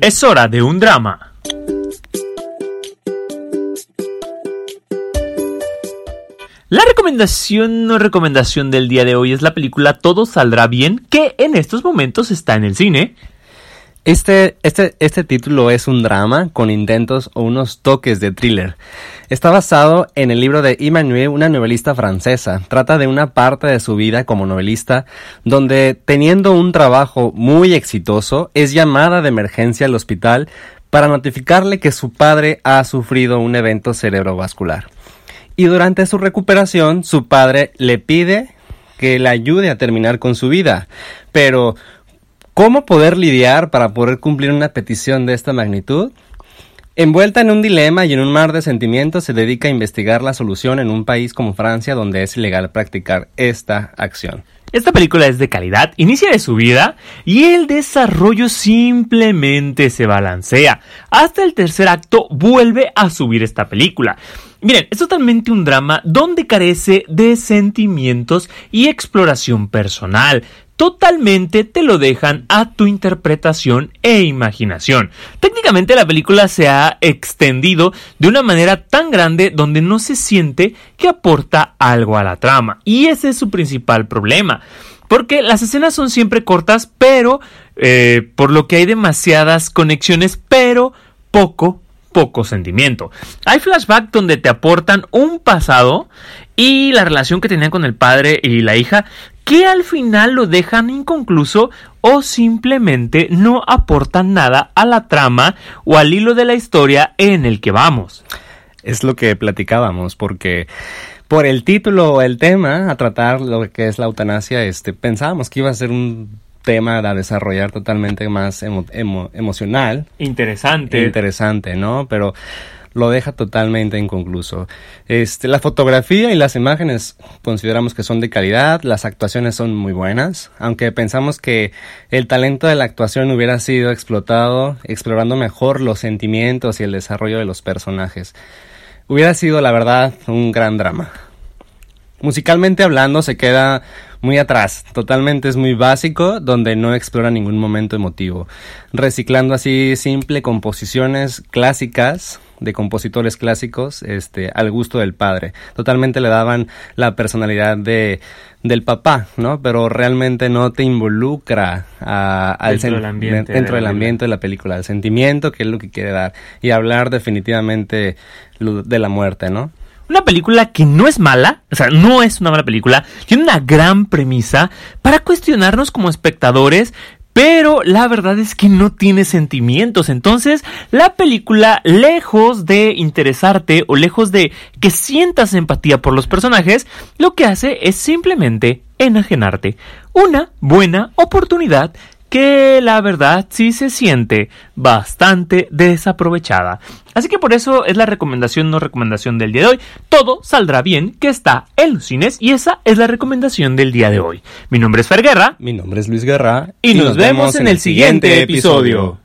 Es hora de un drama. La recomendación no recomendación del día de hoy es la película Todo saldrá bien, que en estos momentos está en el cine. Este, este, este título es un drama con intentos o unos toques de thriller. Está basado en el libro de Emmanuel, una novelista francesa. Trata de una parte de su vida como novelista donde, teniendo un trabajo muy exitoso, es llamada de emergencia al hospital para notificarle que su padre ha sufrido un evento cerebrovascular. Y durante su recuperación, su padre le pide que le ayude a terminar con su vida. Pero ¿Cómo poder lidiar para poder cumplir una petición de esta magnitud? Envuelta en un dilema y en un mar de sentimientos, se dedica a investigar la solución en un país como Francia donde es ilegal practicar esta acción. Esta película es de calidad, inicia de su vida y el desarrollo simplemente se balancea. Hasta el tercer acto vuelve a subir esta película. Miren, es totalmente un drama donde carece de sentimientos y exploración personal totalmente te lo dejan a tu interpretación e imaginación. Técnicamente la película se ha extendido de una manera tan grande donde no se siente que aporta algo a la trama. Y ese es su principal problema. Porque las escenas son siempre cortas, pero eh, por lo que hay demasiadas conexiones, pero poco poco sentimiento. Hay flashbacks donde te aportan un pasado y la relación que tenían con el padre y la hija que al final lo dejan inconcluso o simplemente no aportan nada a la trama o al hilo de la historia en el que vamos. Es lo que platicábamos porque por el título o el tema a tratar lo que es la eutanasia, este pensábamos que iba a ser un tema a desarrollar totalmente más emocional. Interesante. Interesante, ¿no? Pero lo deja totalmente inconcluso. Este, la fotografía y las imágenes consideramos que son de calidad, las actuaciones son muy buenas, aunque pensamos que el talento de la actuación hubiera sido explotado explorando mejor los sentimientos y el desarrollo de los personajes. Hubiera sido, la verdad, un gran drama. Musicalmente hablando, se queda muy atrás, totalmente es muy básico, donde no explora ningún momento emotivo, reciclando así simple composiciones clásicas de compositores clásicos este al gusto del padre. Totalmente le daban la personalidad de del papá, ¿no? Pero realmente no te involucra al dentro, del ambiente, dentro del ambiente de la película, el sentimiento que es lo que quiere dar y hablar definitivamente de la muerte, ¿no? Una película que no es mala, o sea, no es una mala película, tiene una gran premisa para cuestionarnos como espectadores, pero la verdad es que no tiene sentimientos. Entonces, la película, lejos de interesarte o lejos de que sientas empatía por los personajes, lo que hace es simplemente enajenarte. Una buena oportunidad que la verdad sí se siente bastante desaprovechada. Así que por eso es la recomendación no recomendación del día de hoy. Todo saldrá bien que está en los cines y esa es la recomendación del día de hoy. Mi nombre es Fer Guerra. Mi nombre es Luis Guerra. Y, nos, vemos en el siguiente episodio.